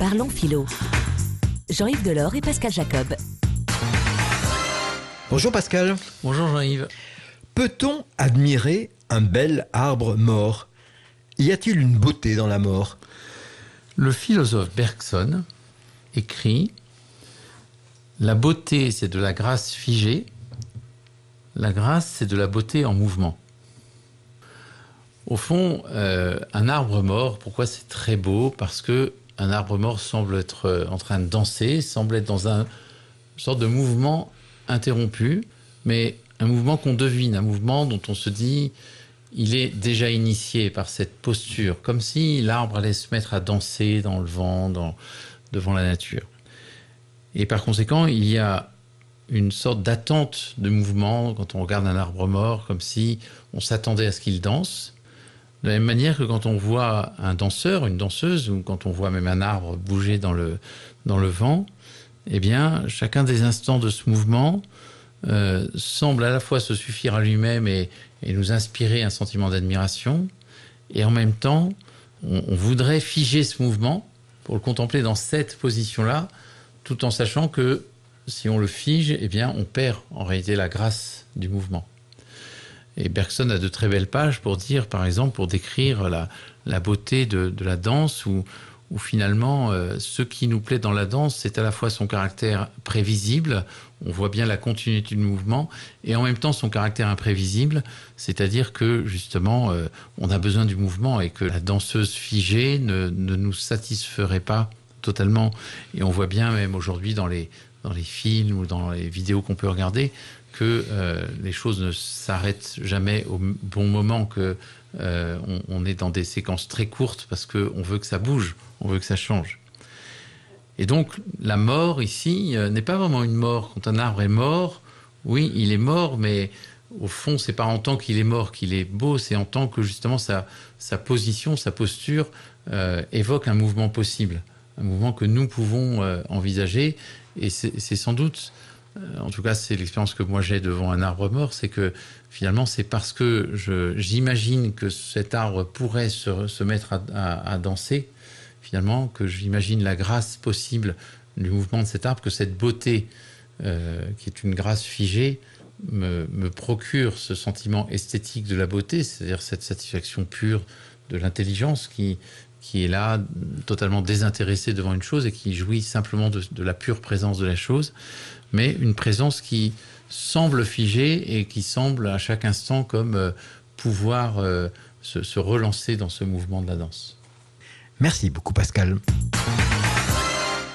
Parlons philo. Jean-Yves Delors et Pascal Jacob. Bonjour Pascal. Bonjour Jean-Yves. Peut-on admirer un bel arbre mort? Y a-t-il une beauté dans la mort? Le philosophe Bergson écrit La beauté, c'est de la grâce figée. La grâce, c'est de la beauté en mouvement. Au fond, euh, un arbre mort, pourquoi c'est très beau? Parce que un arbre mort semble être euh, en train de danser, semble être dans un sorte de mouvement interrompu, mais un mouvement qu'on devine, un mouvement dont on se dit il est déjà initié par cette posture, comme si l'arbre allait se mettre à danser dans le vent, devant la nature. Et par conséquent, il y a une sorte d'attente de mouvement quand on regarde un arbre mort, comme si on s'attendait à ce qu'il danse. De la même manière que quand on voit un danseur, une danseuse, ou quand on voit même un arbre bouger dans le, dans le vent, eh bien, chacun des instants de ce mouvement euh, semble à la fois se suffire à lui-même et, nous inspirer un sentiment d'admiration, et en même temps, on, on, voudrait figer ce mouvement pour le contempler dans cette position-là, tout en sachant que si on le fige, eh bien, on perd en réalité la grâce du mouvement. Et Bergson a de très belles pages pour dire, par exemple, pour décrire la, beauté de, la danse, où, finalement, euh, ce qui nous plaît dans la danse, c'est à la fois son caractère prévisible, on voit bien la continuité du mouvement, et en même temps son caractère imprévisible, c'est-à-dire que justement, euh, on a besoin du mouvement et que la danseuse figée ne, nous satisferait pas totalement. Et on voit bien même aujourd'hui dans les films ou dans les vidéos qu'on peut regarder, que euh, les choses ne s'arrêtent jamais au bon moment, que euh, on, est dans des séquences très courtes parce qu'on veut que ça bouge, on veut que ça change. Et donc la mort ici euh, n'est pas vraiment une mort. Quand un arbre est mort, oui, il est mort, mais au fond, c'est pas en tant qu'il est mort qu'il est beau, c'est en tant que justement sa, position, sa posture évoque un mouvement possible, un mouvement que nous pouvons envisager. Et c'est sans doute en tout cas c'est l'expérience que moi j'ai devant un arbre mort, c'est que finalement c'est parce que j'imagine que cet arbre pourrait se, se mettre à, à, à, danser, finalement que j'imagine la grâce possible du mouvement de cet arbre, que cette beauté euh, qui est une grâce figée me, me procure ce sentiment esthétique de la beauté, c'est-à-dire cette satisfaction pure de l'intelligence qui, qui est là totalement désintéressé devant une chose et qui jouit simplement de, la pure présence de la chose mais une présence qui semble figée et qui semble à chaque instant comme euh, pouvoir euh, se relancer dans ce mouvement de la danse. Merci beaucoup Pascal.